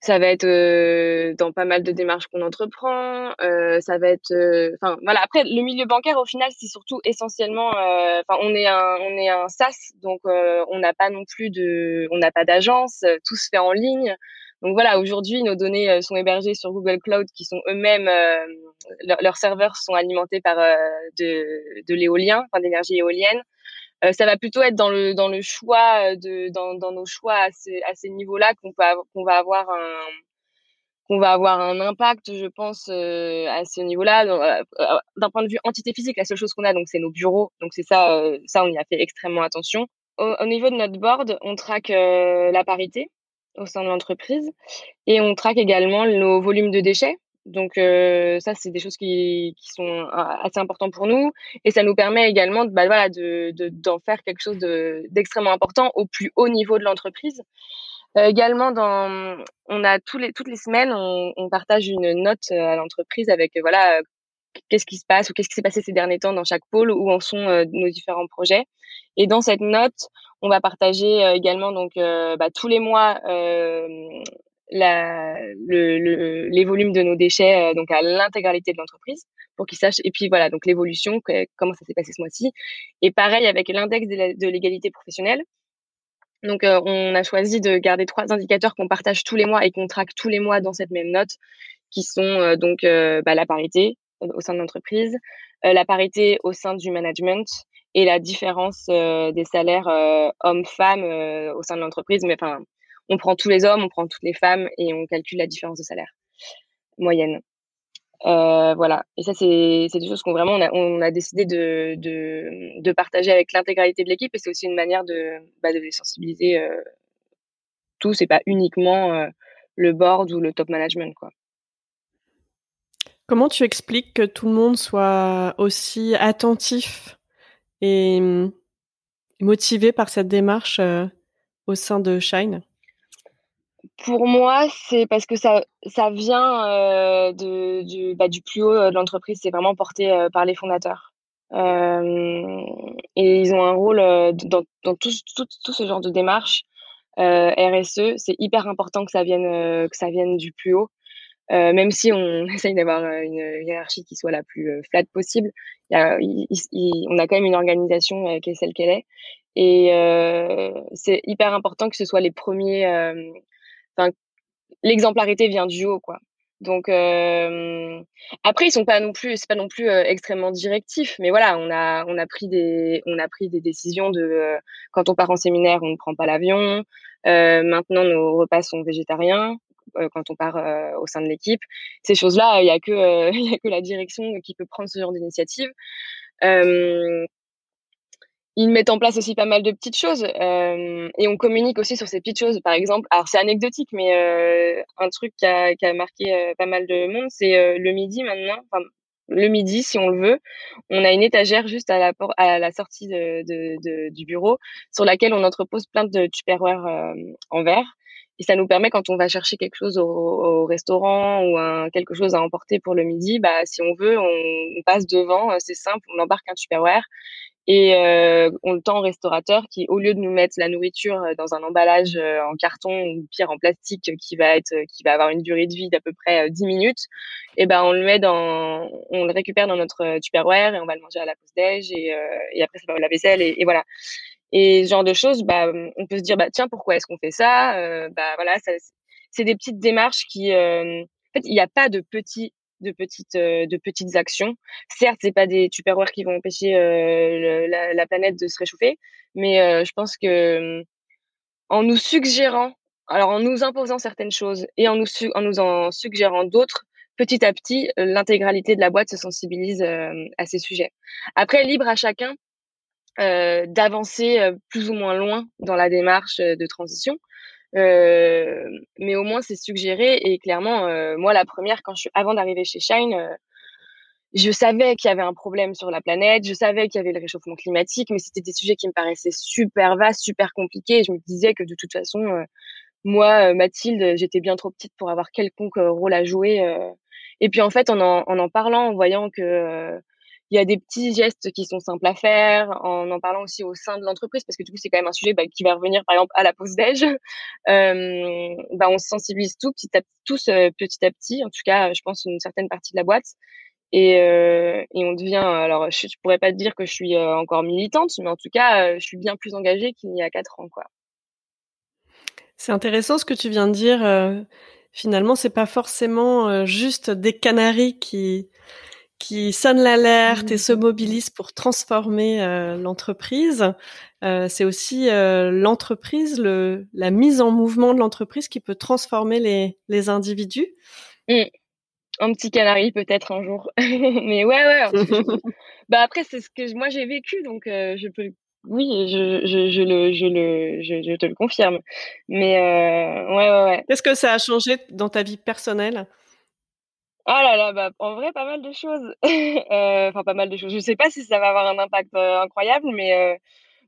ça va être euh, dans pas mal de démarches qu'on entreprend. Euh, ça va être, euh, enfin voilà. Après, le milieu bancaire, au final, c'est surtout essentiellement, enfin, on est un, on est un SaaS, donc on n'a pas non plus de, on n'a pas d'agence, tout se fait en ligne. Donc voilà, aujourd'hui, nos données sont hébergées sur Google Cloud, qui sont eux-mêmes, leurs serveurs sont alimentés par de, de l'éolien, enfin d'énergie éolienne. Euh, ça va plutôt être dans le dans le choix euh, de dans, dans nos choix à ces, à ces niveaux-là qu'on peut qu'on va avoir un qu'on va avoir un impact, je pense, euh, à ce niveau-là. D'un point de vue entité physique, la seule chose qu'on a, donc, c'est nos bureaux. Donc, c'est ça, ça, on y a fait extrêmement attention. Au, au niveau de notre board, on traque la parité au sein de l'entreprise et on traque également nos volumes de déchets. Donc ça, c'est des choses qui, qui, sont assez importantes pour nous et ça nous permet également bah, voilà, de, d'en faire quelque chose d'extrêmement important au plus haut niveau de l'entreprise. Euh, également, dans, on a tous les, toutes les semaines, on, on partage une note à l'entreprise avec voilà qu'est-ce qui se passe ou qu'est-ce qui s'est passé ces derniers temps dans chaque pôle, où en sont nos différents projets. Et dans cette note, on va partager également donc bah, tous les mois les volumes de nos déchets euh, donc à l'intégralité de l'entreprise pour qu'ils sachent et puis voilà donc l'évolution comment ça s'est passé ce mois-ci et pareil avec l'index de l'égalité professionnelle donc euh, on a choisi de garder trois indicateurs qu'on partage tous les mois et qu'on traque tous les mois dans cette même note qui sont euh, donc bah, la parité au sein de l'entreprise la parité au sein du management et la différence des salaires hommes-femmes au sein de l'entreprise mais enfin on prend tous les hommes, on prend toutes les femmes et on calcule la différence de salaire moyenne. Euh, voilà. Et ça, c'est des choses qu'on vraiment, on a, décidé de, de, partager avec l'intégralité de l'équipe et c'est aussi une manière de, bah, de sensibiliser euh, tous et pas uniquement euh, le board ou le top management, quoi. Comment tu expliques que tout le monde soit aussi attentif et motivé par cette démarche au sein de Shine? Pour moi, c'est parce que ça, ça vient euh, du, bah, du plus haut de l'entreprise. C'est vraiment porté euh, par les fondateurs. Euh, et ils ont un rôle euh, dans, tout, tout, ce genre de démarche. Euh, RSE, c'est hyper important que ça vienne, que ça vienne du plus haut. Même si on essaye d'avoir une hiérarchie qui soit la plus flat possible, y a, il, on a quand même une organisation qui est celle qu'elle est. Et c'est hyper important que ce soit les premiers l'exemplarité vient du haut, quoi. Donc euh, après ils sont pas non plus c'est pas non plus euh, extrêmement directif mais voilà on a on a pris des on a pris des décisions de euh, quand on part en séminaire on ne prend pas l'avion maintenant nos repas sont végétariens quand on part au sein de l'équipe ces choses là il y a que il y a que la direction qui peut prendre ce genre d'initiative ils mettent en place aussi pas mal de petites choses euh, et on communique aussi sur ces petites choses. Par exemple, alors c'est anecdotique, mais euh, un truc qui a, marqué euh, pas mal de monde, c'est euh, le midi maintenant. Le midi, si on le veut, on a une étagère juste à la, sortie du bureau sur laquelle on entrepose plein de tupperware euh, en verre. Et ça nous permet, quand on va chercher quelque chose au, au restaurant ou un, quelque chose à emporter pour le midi, bah, si on veut, on, passe devant, c'est simple, on embarque un tupperware et euh, on le tend au restaurateur qui, au lieu de nous mettre la nourriture euh, dans un emballage euh, en carton ou pire en plastique qui va être, qui va avoir une durée de vie d'à peu près 10 minutes, et eh ben on le met dans, on le récupère dans notre tupperware et on va le manger à la pause déj et, après ça va la vaisselle et, voilà. Et ce genre de choses, bah on peut se dire bah tiens pourquoi est-ce qu'on fait ça Bah voilà, c'est des petites démarches qui, en fait il n'y a pas de petits de petites de petites actions. Certes, c'est pas des tupperwares qui vont empêcher la, la, planète de se réchauffer, mais je pense que en nous suggérant, alors en nous imposant certaines choses et en nous en suggérant d'autres, petit à petit, l'intégralité de la boîte se sensibilise à ces sujets. Après, libre à chacun euh, d'avancer plus ou moins loin dans la démarche de transition. Euh, mais au moins c'est suggéré et clairement moi la première quand je suis avant d'arriver chez Shine je savais qu'il y avait un problème sur la planète, je savais qu'il y avait le réchauffement climatique, mais c'était des sujets qui me paraissaient super vastes, super compliqués. Et je me disais que de toute façon, moi, Mathilde, j'étais bien trop petite pour avoir quelconque rôle à jouer. Et puis en fait, en en, en, en parlant, en voyant que il y a des petits gestes qui sont simples à faire, en en parlant aussi au sein de l'entreprise, parce que du coup, c'est quand même un sujet bah, qui va revenir, par exemple, à la pause déj. Bah, on se sensibilise tout petit à, tous petit à petit, en tout cas, je pense, une certaine partie de la boîte. Et, et on devient, alors je, je pourrais pas te dire que je suis encore militante, mais en tout cas, je suis bien plus engagée qu'il y a quatre ans. quoi. C'est intéressant ce que tu viens de dire. finalement, c'est pas forcément juste des canaris qui qui sonne l'alerte et se mmh. mobilise pour transformer euh, l'entreprise. Euh, c'est aussi euh, l'entreprise, le, la mise en mouvement de l'entreprise qui peut transformer les, les individus. Mmh. Un petit canari peut-être un jour. Mais ouais, ouais. bah après, c'est ce que moi j'ai vécu, donc je peux oui, je, je, je, le, je, le, je, je te le confirme. Mais ouais, ouais, ouais. Qu'est-ce que ça a changé dans ta vie personnelle? Ah là là, bah, en vrai, pas mal de choses. Euh, enfin, pas mal de choses. Je sais pas si ça va avoir un impact euh, incroyable, mais euh,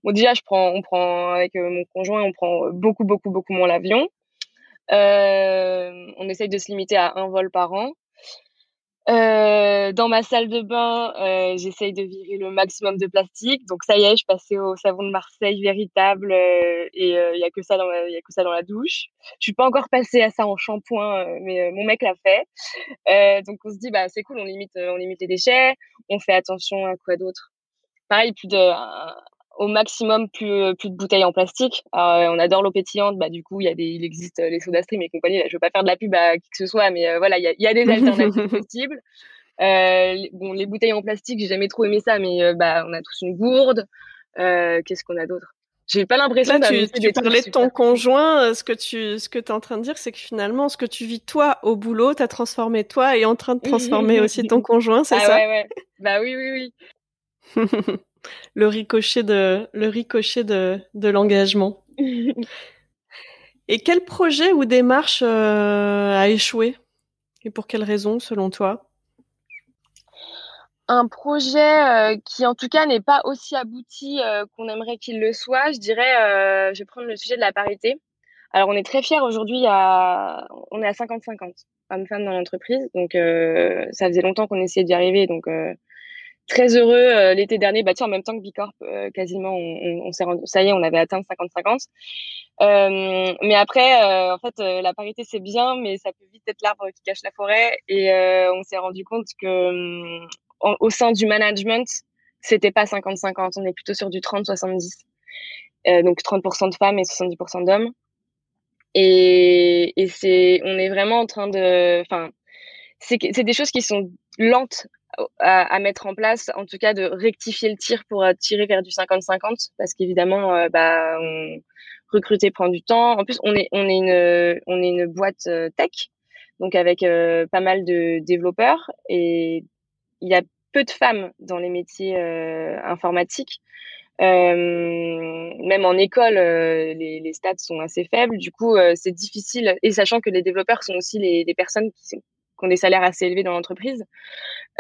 bon, déjà, je prends, on prend avec mon conjoint, on prend beaucoup, beaucoup, beaucoup moins l'avion. on essaye de se limiter à un vol par an. Euh, dans ma salle de bain, euh, j'essaye de virer le maximum de plastique. Donc ça y est, je passais au savon de Marseille véritable euh, et il y a que ça dans la, y a que ça dans la douche. Je suis pas encore passée à ça en shampoing, mais mon mec l'a fait. donc on se dit bah c'est cool, on limite, on limite les déchets, on fait attention à quoi d'autre? Pareil, plus de au maximum plus, euh, plus de bouteilles en plastique. Euh, on adore l'eau pétillante, bah du coup il y a des, il existe euh, les soda stream et compagnie. je veux pas faire de la pub à qui que ce soit, mais voilà, il y a, y a, des alternatives possibles. Euh, bon, les bouteilles en plastique, j'ai jamais trop aimé ça, mais bah on a tous une gourde. Qu'est-ce qu'on a d'autre? J'ai pas l'impression tu, tu parlais de ton conjoint. Ce que tu, ce que es en train de dire, c'est que finalement, ce que tu vis toi au boulot, t'as transformé toi et en train de transformer aussi ton conjoint, c'est ah, ça? ouais, ouais. Bah oui, oui, oui. le ricochet de le ricochet de, de l'engagement. et quel projet ou démarche euh, a échoué? Et pour quelles raisons selon toi? Un projet euh, qui en tout cas n'est pas aussi abouti euh, qu'on aimerait qu'il le soit, je dirais, je vais prendre le sujet de la parité. Alors on est très fiers aujourd'hui, à... on est à 50-50 hommes-femmes dans l'entreprise, donc ça faisait longtemps qu'on essayait d'y arriver, donc très heureux euh, l'été dernier, bah tiens, en même temps que Bicorp, euh, quasiment, on, s'est rendu, ça y est, on avait atteint 50-50. Euh, mais après, en fait, la parité c'est bien, mais ça peut vite être l'arbre qui cache la forêt. Et on s'est rendu compte que au sein du management, c'était pas 50-50, on est plutôt sur du 30-70. donc 30% de femmes et 70% d'hommes. Et, et c'est, on est vraiment en train de, enfin, c'est des choses qui sont lentes à, mettre en place, en tout cas de rectifier le tir pour euh, tirer vers du 50-50, parce qu'évidemment, euh, bah, recruter prend du temps. En plus, on est on est une on est une boîte euh, tech, donc avec pas mal de développeurs et il y a peu de femmes dans les métiers informatiques. même en école, les, stats sont assez faibles. Du coup, c'est difficile. Et sachant que les développeurs sont aussi les, les personnes qui ont des salaires assez élevés dans l'entreprise.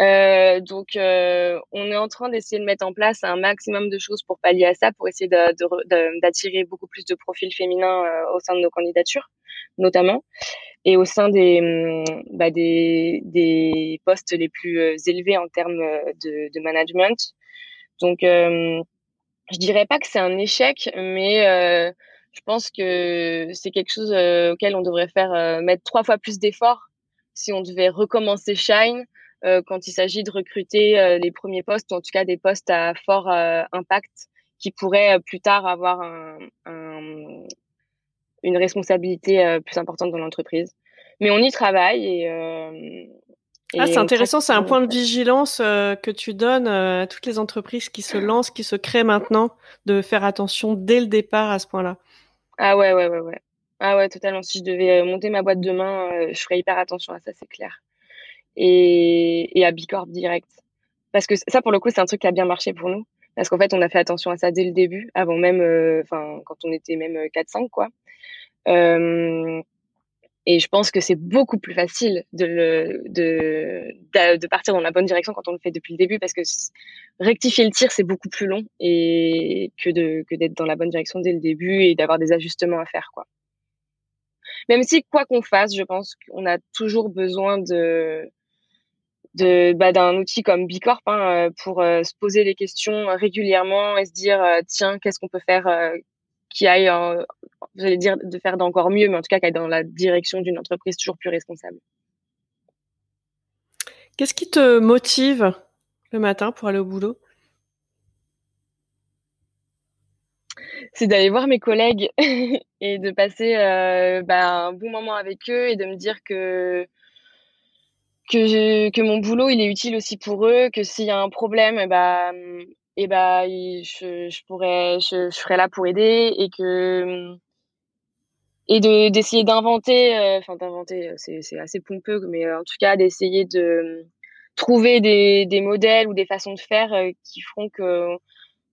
Euh, donc, euh, on est en train d'essayer de mettre en place un maximum de choses pour pallier à ça, pour essayer d'attirer beaucoup plus de profils féminins euh, au sein de nos candidatures, notamment, et au sein des, hum, bah, postes les plus élevés en termes de, de management. Donc, je dirais pas que c'est un échec, mais je pense que c'est quelque chose auquel on devrait faire mettre trois fois plus d'efforts si on devait recommencer Shine euh, quand il s'agit de recruter euh, les premiers postes, ou en tout cas des postes à fort euh, impact qui pourraient plus tard avoir un, un, une responsabilité plus importante dans l'entreprise. Mais on y travaille et ah, c'est intéressant, c'est un point de vigilance que tu donnes à toutes les entreprises qui se lancent, qui se créent maintenant, de faire attention dès le départ à ce point-là. Ah ouais, ouais, ouais, ouais. Ah ouais, totalement. Si je devais monter ma boîte demain, je ferais hyper attention à ça, c'est clair. Et, et à Bicorp direct. Parce que ça, pour le coup, c'est un truc qui a bien marché pour nous. Parce qu'en fait, on a fait attention à ça dès le début, avant même, euh, enfin, quand on était même 4-5, euh, quoi. Euh, et je pense que c'est beaucoup plus facile de, de, de, partir dans la bonne direction quand on le fait depuis le début, parce que rectifier le tir, c'est beaucoup plus long et que de que d'être dans la bonne direction dès le début et d'avoir des ajustements à faire, quoi. Même si quoi qu'on fasse, je pense qu'on a toujours besoin de de bah, d'un outil comme Bicorp hein, euh, pour euh, se poser les questions régulièrement et se dire euh, tiens qu'est-ce qu'on peut faire qui aille j'allais dire de faire d'encore mieux mais en tout cas qui aille dans la direction d'une entreprise toujours plus responsable. Qu'est-ce qui te motive le matin pour aller au boulot? C'est d'aller voir mes collègues et de passer bah, un bon moment avec eux et de me dire que que, que mon boulot il est utile aussi pour eux, que s'il y a un problème, eh bah, et eh bah, je, je pourrais, je, je serais là pour aider et que et de d'essayer d'inventer, euh, enfin d'inventer, euh, c'est assez pompeux, mais euh, en tout cas d'essayer de trouver des des modèles ou des façons de faire qui feront que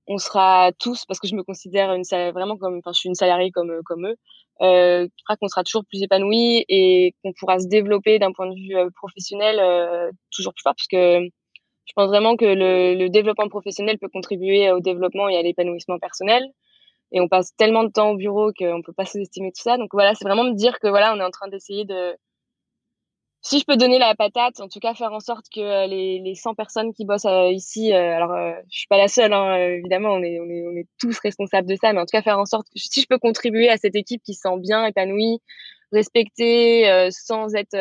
on sera tous, parce que je me considère une vraiment comme, enfin je suis une salariée comme comme eux, euh, qui qu'on sera toujours plus épanoui et qu'on pourra se développer d'un point de vue euh, professionnel euh, toujours plus fort parce que je pense vraiment que le, le, développement professionnel peut contribuer au développement et à l'épanouissement personnel. Et on passe tellement de temps au bureau qu'on peut pas sous-estimer tout ça. Donc voilà c'est vraiment me dire que voilà on est en train d'essayer de si je peux donner la patate, en tout cas faire en sorte que euh, les, les 100 personnes qui bossent euh, ici, euh, alors je suis pas la seule, hein, évidemment, on est, on, est, on est tous responsables de ça, mais en tout cas faire en sorte que si je peux contribuer à cette équipe qui se sent bien épanouie, respectée, sans être,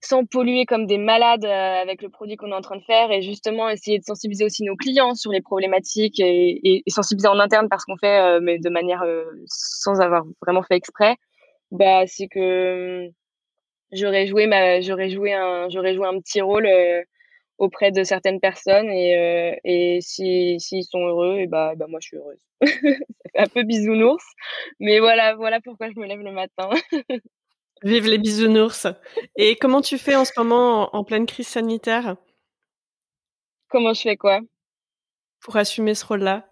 sans polluer comme des malades avec le produit qu'on est en train de faire, et justement essayer de sensibiliser aussi nos clients sur les problématiques et, et, sensibiliser en interne parce qu'on fait, mais de manière sans avoir vraiment fait exprès, bah c'est que j'aurais joué ma j'aurais joué un j'aurais joué un petit rôle euh, auprès de certaines personnes et euh, et si s'ils sont heureux et bah bah moi je suis heureuse. Un peu bisounours mais voilà voilà pourquoi je me lève le matin. Vive les bisounours. Et comment tu fais en ce moment en, pleine crise sanitaire? Comment je fais quoi? Pour assumer ce rôle là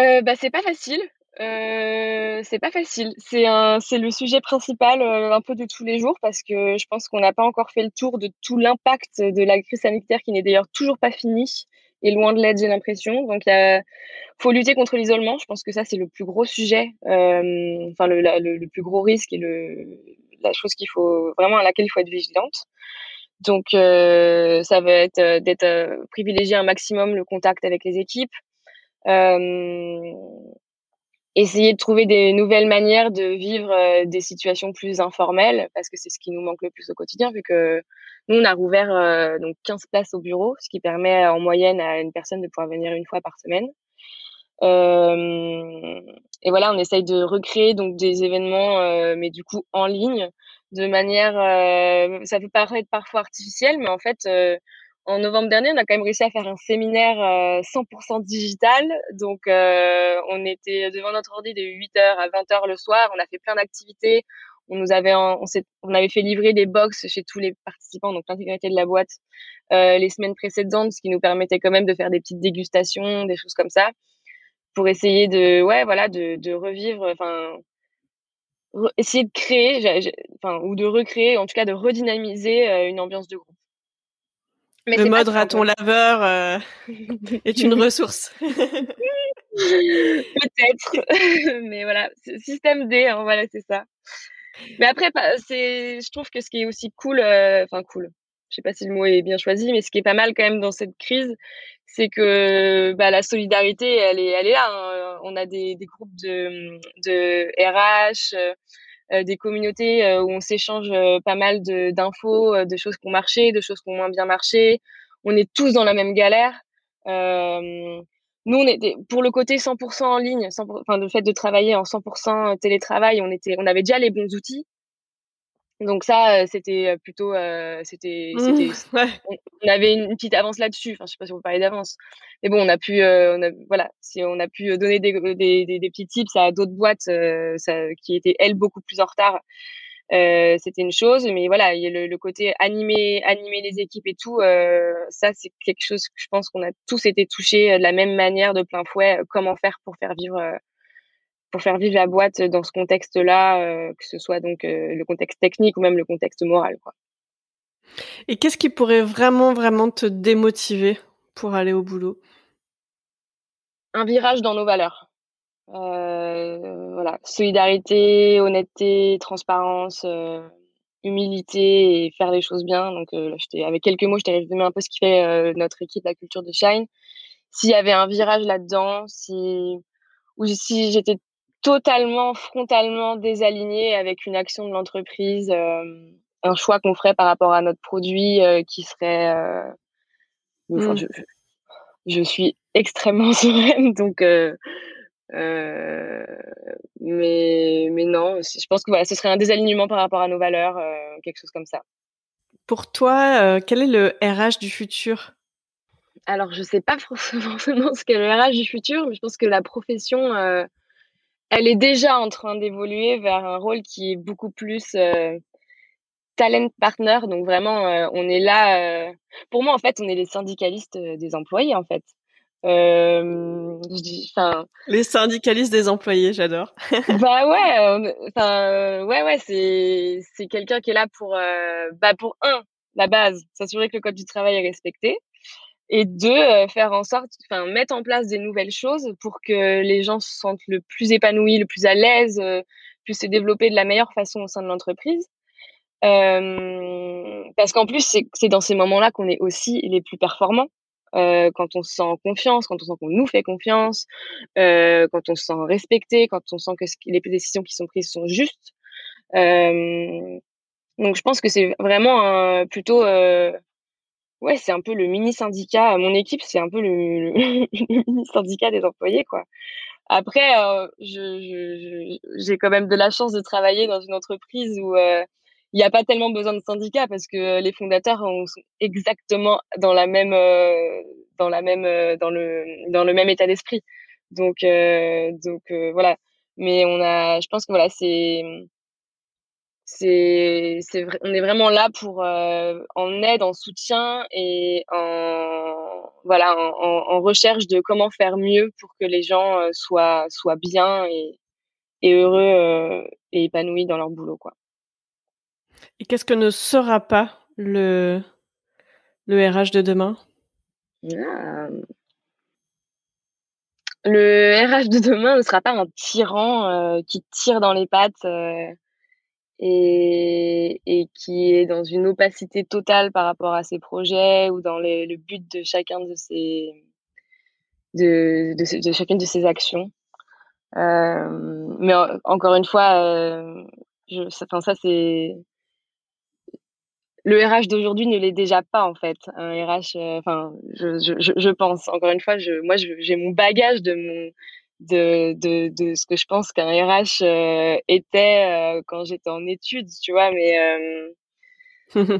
euh, bah c'est pas facile euh, c'est pas facile. C'est un, c'est le sujet principal euh, un peu de tous les jours parce que je pense qu'on n'a pas encore fait le tour de tout l'impact de la crise sanitaire qui n'est d'ailleurs toujours pas fini et loin de l'être, j'ai l'impression. Donc, il faut lutter contre l'isolement. Je pense que ça, c'est le plus gros sujet, euh, enfin le, le, le, plus gros risque et le, la chose qu'il faut vraiment à laquelle il faut être vigilante. Donc, euh, ça va être d'être privilégier un maximum le contact avec les équipes. Euh, essayer de trouver des nouvelles manières de vivre euh, des situations plus informelles parce que c'est ce qui nous manque le plus au quotidien vu que nous on a rouvert euh, donc 15 places au bureau ce qui permet en moyenne à une personne de pouvoir venir une fois par semaine. Euh, et voilà on essaye de recréer donc des événements euh, mais du coup en ligne de manière ça peut paraître parfois artificiel mais en fait en novembre dernier, on a quand même réussi à faire un séminaire 100% euh, digital. Donc, euh, on était devant notre ordi de 8h à 20h le soir. On a fait plein d'activités. On nous avait, on, on, avait fait livrer des box chez tous les participants, donc l'intégrité de la boîte, euh, les semaines précédentes, ce qui nous permettait quand même de faire des petites dégustations, des choses comme ça, pour essayer de, ouais, voilà, de, revivre, enfin, essayer de créer, enfin, ou de recréer, en tout cas de redynamiser une ambiance de groupe le mode raton laveur euh, est une ressource. Peut-être, mais voilà, système D, hein, voilà, c'est ça. Mais après, c'est, je trouve que ce qui est aussi cool, euh, enfin cool, je sais pas si le mot est bien choisi, mais ce qui est pas mal quand même dans cette crise, c'est que bah, la solidarité, elle est, elle est là. Hein. On a des, des groupes de, de RH, euh, des communautés euh, où on s'échange euh, pas mal d'infos, de, choses qui ont marché, de choses qui ont moins bien marché. On est tous dans la même galère. nous, on était pour le côté 100% en ligne, 100%, enfin le fait de travailler en 100% télétravail, on était, on avait déjà les bons outils. Donc ça, c'était plutôt, c'était, c'était, ouais. on, avait une, petite avance là-dessus. Enfin, je sais pas si on parler d'avance, mais bon, on a pu, on a, voilà, si on a pu donner des, des, des, petits tips à d'autres boîtes, ça, qui étaient elles beaucoup plus en retard. Euh, c'était une chose, mais voilà, il y a le, le, côté animer, animer les équipes et tout, euh, ça c'est quelque chose que je pense qu'on a tous été touchés de la même manière, de plein fouet. comment faire pour faire vivre pour faire vivre la boîte dans ce contexte-là, euh, que ce soit donc euh, le contexte technique ou même le contexte moral. Quoi. Et qu'est-ce qui pourrait vraiment, vraiment te démotiver pour aller au boulot? Un virage dans nos valeurs. Euh, voilà, solidarité, honnêteté, transparence, humilité et faire les choses bien. Donc là, avec quelques mots, je t'ai résumé un peu ce qui fait notre équipe, la culture de Shine. S'il y avait un virage là-dedans, si ou si j'étais totalement, frontalement désaligné avec une action de l'entreprise, euh, un choix qu'on ferait par rapport à notre produit euh, qui serait. Euh, mmh. je, je, suis extrêmement sereine, donc. mais, mais non, je pense que voilà, ce serait un désalignement par rapport à nos valeurs, quelque chose comme ça. Pour toi, quel est le RH du futur? Alors, je sais pas forcément ce qu'est le RH du futur, mais je pense que la profession elle est déjà en train d'évoluer vers un rôle qui est beaucoup plus euh, talent partner. Donc vraiment, euh, on est là. Euh, pour moi, en fait, on est les syndicalistes des employés, en fait. les syndicalistes des employés, j'adore. bah ouais, enfin ouais ouais, c'est c'est quelqu'un qui est là pour bah pour un la base, s'assurer que le code du travail est respecté et deux, euh, faire en sorte, enfin, mettre en place des nouvelles choses pour que les gens se sentent le plus épanouis, le plus à l'aise, euh, puissent se développer de la meilleure façon au sein de l'entreprise. Euh, parce qu'en plus, c'est dans ces moments-là qu'on est aussi les plus performants. Euh, quand on se sent confiance, quand on sent qu'on nous fait confiance, euh, quand on se sent respecté, quand on sent que les décisions qui sont prises sont justes. Euh, donc, je pense que c'est vraiment plutôt ouais, c'est un peu le mini syndicat. Mon équipe, c'est un peu le, mini syndicat des employés, quoi. Après, euh, je, j'ai quand même de la chance de travailler dans une entreprise où euh, il n'y a pas tellement besoin de syndicat parce que les fondateurs sont exactement dans la même, euh, dans la même, dans le, dans le même état d'esprit. Donc, donc voilà. Mais on a, je pense que voilà, c'est c'est c'est on est vraiment là pour euh, en aide en soutien et en voilà en, en, recherche de comment faire mieux pour que les gens euh, soient soient bien et, et heureux euh, et épanouis dans leur boulot quoi et qu'est-ce que ne sera pas le le RH de demain? Ah. le RH de demain ne sera pas un tyran qui tire dans les pattes et, et qui est dans une opacité totale par rapport à ses projets ou dans le but de chacun de ses de, de, chacune de ses actions. Euh, mais encore une fois, euh, ça c'est le RH d'aujourd'hui ne l'est déjà pas en fait. Un RH, euh, enfin, je, je, je, pense. Encore une fois, je, moi, j'ai mon bagage de mon de, de, de ce que je pense qu'un RH euh, était euh, quand j'étais en études, tu vois, mais euh,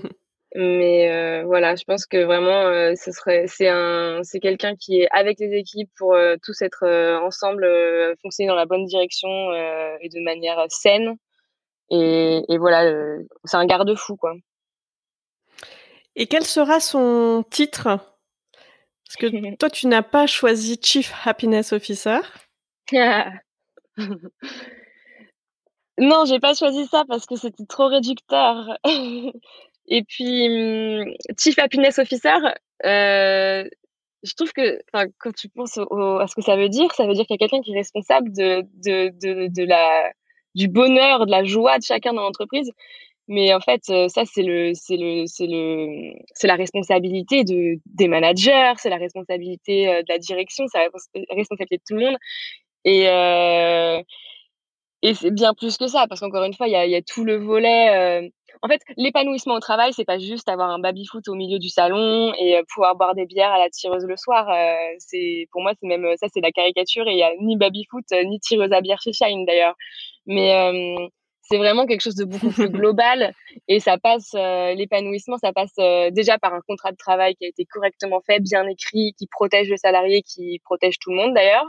mais voilà, je pense que vraiment ce serait c'est un c'est quelqu'un qui est avec les équipes pour tous être ensemble fonctionner dans la bonne direction et de manière saine et, et voilà, c'est un garde-fou quoi. Et quel sera son titre? Parce que toi, tu n'as pas choisi Chief Happiness Officer. Non, j'ai pas choisi ça parce que c'était trop réducteur. Et puis, hum, Chief Happiness Officer, euh, je trouve que quand tu penses à ce que ça veut dire, ça veut dire qu'il y a quelqu'un qui est responsable de, de, de, de, la, du bonheur, de la joie de chacun dans l'entreprise. Mais en fait, euh, ça, c'est le, c'est le, c'est le, c'est la responsabilité de, des managers, c'est la responsabilité euh, de la direction, c'est la responsabilité de tout le monde. Et, euh, et c'est bien plus que ça, parce qu'encore une fois, il y a, y a, tout le volet. Euh... En fait, l'épanouissement au travail, c'est pas juste avoir un baby-foot au milieu du salon et pouvoir boire des bières à la tireuse le soir. Euh, c'est pour moi, c'est même ça, c'est la caricature. Et il y a ni baby-foot ni tireuse à bière chez Shine d'ailleurs. Mais c'est vraiment quelque chose de beaucoup plus global et ça passe l'épanouissement ça passe déjà par un contrat de travail qui a été correctement fait bien écrit qui protège le salarié qui protège tout le monde d'ailleurs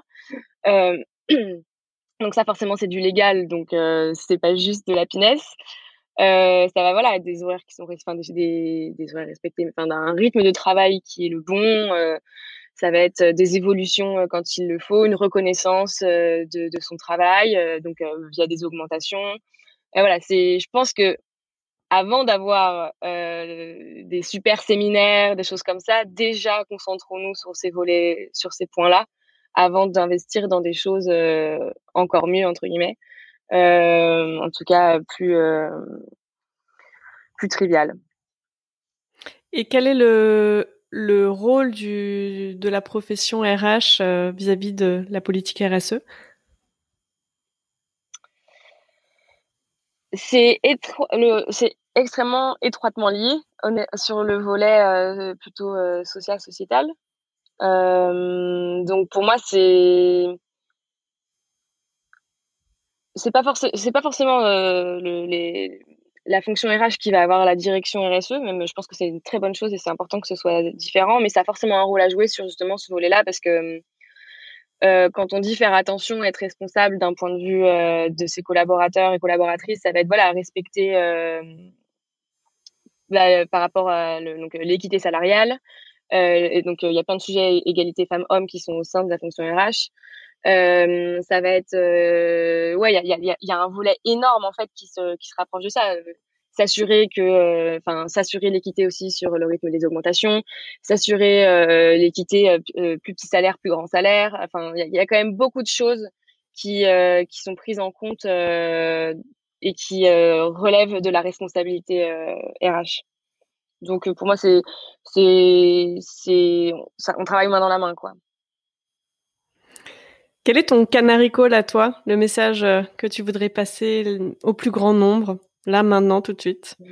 donc ça forcément c'est du légal donc c'est pas juste de la pinesse ça va voilà des horaires qui sont enfin, des, horaires respectés enfin d'un rythme de travail qui est le bon ça va être des évolutions quand il le faut, une reconnaissance de, son travail, donc via des augmentations. Et voilà, c'est, je pense que avant d'avoir des super séminaires, des choses comme ça, déjà concentrons-nous sur ces volets, sur ces points-là, avant d'investir dans des choses encore mieux entre guillemets, en tout cas plus plus triviales. Et quel est le le rôle du, de la profession RH euh, vis-à-vis de la politique RSE C'est extrêmement étroitement lié sur le volet euh, plutôt euh, social sociétal. Donc pour moi c'est c'est pas forcément c'est pas forcément les la fonction RH qui va avoir la direction RSE, même je pense que c'est une très bonne chose et c'est important que ce soit différent, mais ça a forcément un rôle à jouer sur justement ce volet-là parce que euh, quand on dit faire attention, être responsable d'un point de vue euh, de ses collaborateurs et collaboratrices, ça va être voilà respecter euh, bah, par rapport à l'équité salariale. Et donc il y a plein de sujets égalité femmes-hommes qui sont au sein de la fonction RH. Euh, ça va être, euh, ouais, il y a, y, a, y a, un volet énorme en fait qui se, qui se rapproche de ça. S'assurer que, enfin, s'assurer l'équité aussi sur le rythme des augmentations, s'assurer euh, l'équité plus petit salaire, plus grand salaire. Enfin, il y, y, a quand même beaucoup de choses qui, qui sont prises en compte et qui relèvent de la responsabilité RH. Donc pour moi, c'est, c'est, c'est, on travaille main dans la main, quoi. Quel est ton canary call à toi, le message euh, que tu voudrais passer au plus grand nombre, là, maintenant, tout de suite?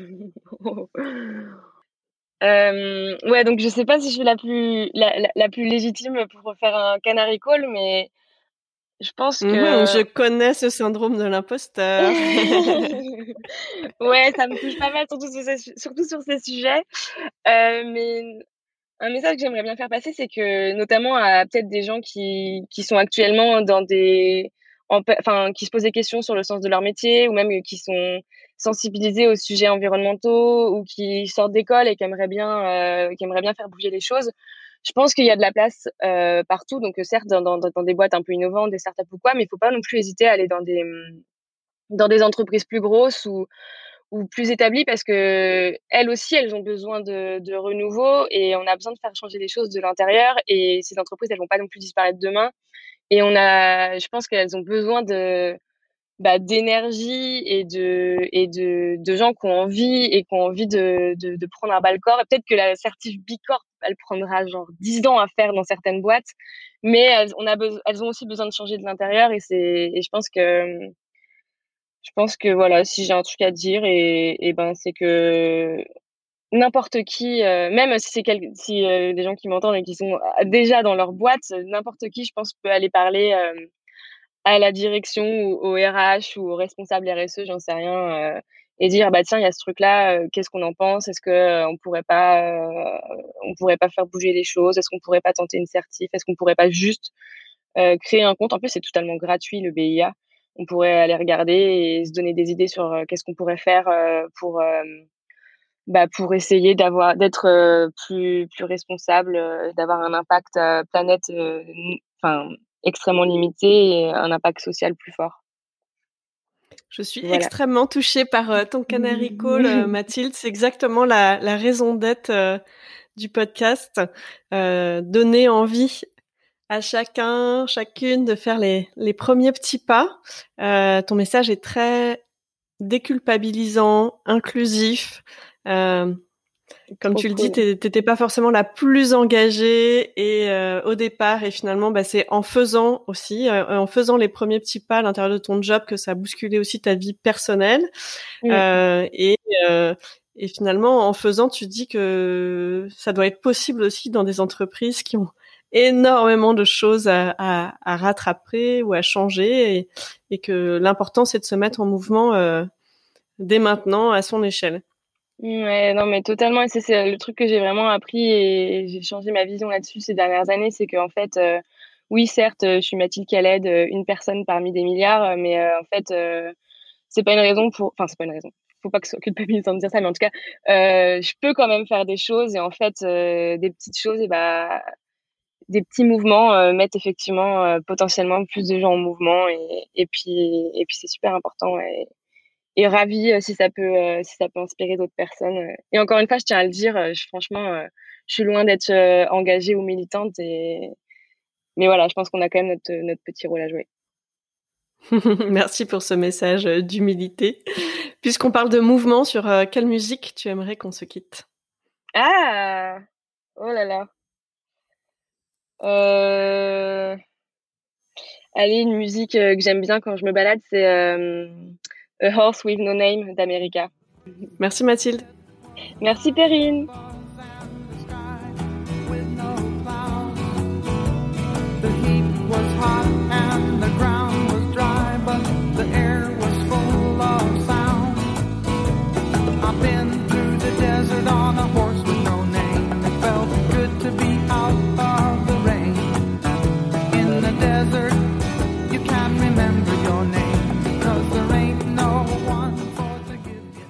Euh, Ouais, donc je sais pas si je suis la plus, la, plus légitime pour faire un canary call, mais je pense que. Mmh, je connais ce syndrome de l'imposteur. ouais, ça me touche pas mal, surtout sur ces, surtout sur ces sujets. Euh, mais un message que j'aimerais bien faire passer, c'est que notamment à peut-être des gens qui, qui sont actuellement dans des, enfin, qui se posent des questions sur le sens de leur métier ou même qui sont sensibilisés aux sujets environnementaux ou qui sortent d'école et qui aimeraient bien, euh, qui aimeraient bien faire bouger les choses. Je pense qu'il y a de la place euh, partout, donc certes dans, dans, dans, des boîtes un peu innovantes, des startups ou quoi, mais il faut pas non plus hésiter à aller dans des dans des entreprises plus grosses ou ou plus établies parce que elles aussi elles ont besoin de, de, renouveau et on a besoin de faire changer les choses de l'intérieur et ces entreprises elles vont pas non plus disparaître demain. Et on a je pense qu'elles ont besoin de bah, d'énergie et de et de, de gens qui ont envie et qui ont envie de, de, de prendre un bas le corps. Et peut-être que la certif Bicorp elle prendra genre 10 ans à faire dans certaines boîtes mais elles, on a elles ont aussi besoin de changer de l'intérieur et et je pense que je pense que voilà, si j'ai un truc à dire, et ben c'est que n'importe qui, euh, même si c'est si euh, des gens qui m'entendent et qui sont euh, déjà dans leur boîte, n'importe qui, je pense, peut aller parler à la direction ou au RH ou au responsable RSE, j'en sais rien, et dire bah tiens, il y a ce truc-là, qu'est-ce qu'on en pense? Est-ce que on pourrait pas, on pourrait pas faire bouger les choses? Est-ce qu'on pourrait pas tenter une certif? Est-ce qu'on pourrait pas juste créer un compte? En plus, c'est totalement gratuit le BIA on pourrait aller regarder et se donner des idées sur euh, qu'est-ce qu'on pourrait faire euh, pour euh, bah, pour essayer d'avoir d'être plus plus responsable, d'avoir un impact planète enfin extrêmement limité et un impact social plus fort. Je suis extrêmement touchée par ton canary call, Mathilde. C'est exactement la, la raison d'être du podcast. donner envie à chacun, chacune de faire les, les premiers petits pas. Euh, ton message est très déculpabilisant, inclusif. Comme tu le dis, t'étais pas forcément la plus engagée et euh, au départ et finalement, bah, c'est en faisant aussi, euh, en faisant les premiers petits pas à l'intérieur de ton job que ça a bousculé aussi ta vie personnelle. Euh, et, et finalement, en faisant, tu dis que ça doit être possible aussi dans des entreprises qui ont énormément de choses à, à, rattraper ou à changer et, que l'important c'est de se mettre en mouvement euh, dès maintenant à son échelle. Ouais, non, mais totalement. Et c'est le truc que j'ai vraiment appris et j'ai changé ma vision là-dessus ces dernières années, c'est qu'en fait, euh, oui, certes, je suis Mathilde Khaled, une personne parmi des milliards, mais en fait, c'est pas une raison pour. Enfin, c'est pas une raison faut pas que soit culpabilisant de dire ça, mais en tout cas, euh, je peux quand même faire des choses et en fait, euh, des petites choses, et bah, des petits mouvements euh, mettent effectivement euh, potentiellement plus de gens en mouvement et, et puis et puis c'est super important et, et ravi euh, si ça peut si ça peut inspirer d'autres personnes. Et encore une fois, je tiens à le dire, je, franchement, je suis loin d'être engagée ou militante et mais voilà, je pense qu'on a quand même notre notre petit rôle à jouer. Merci pour ce message d'humilité. Puisqu'on parle de mouvement, sur euh, quelle musique tu aimerais qu'on se quitte? Ah Oh là là. Euh... Allez, une musique euh, que j'aime bien quand je me balade, c'est euh, A Horse with No Name d'America. Merci Mathilde. Merci Perrine.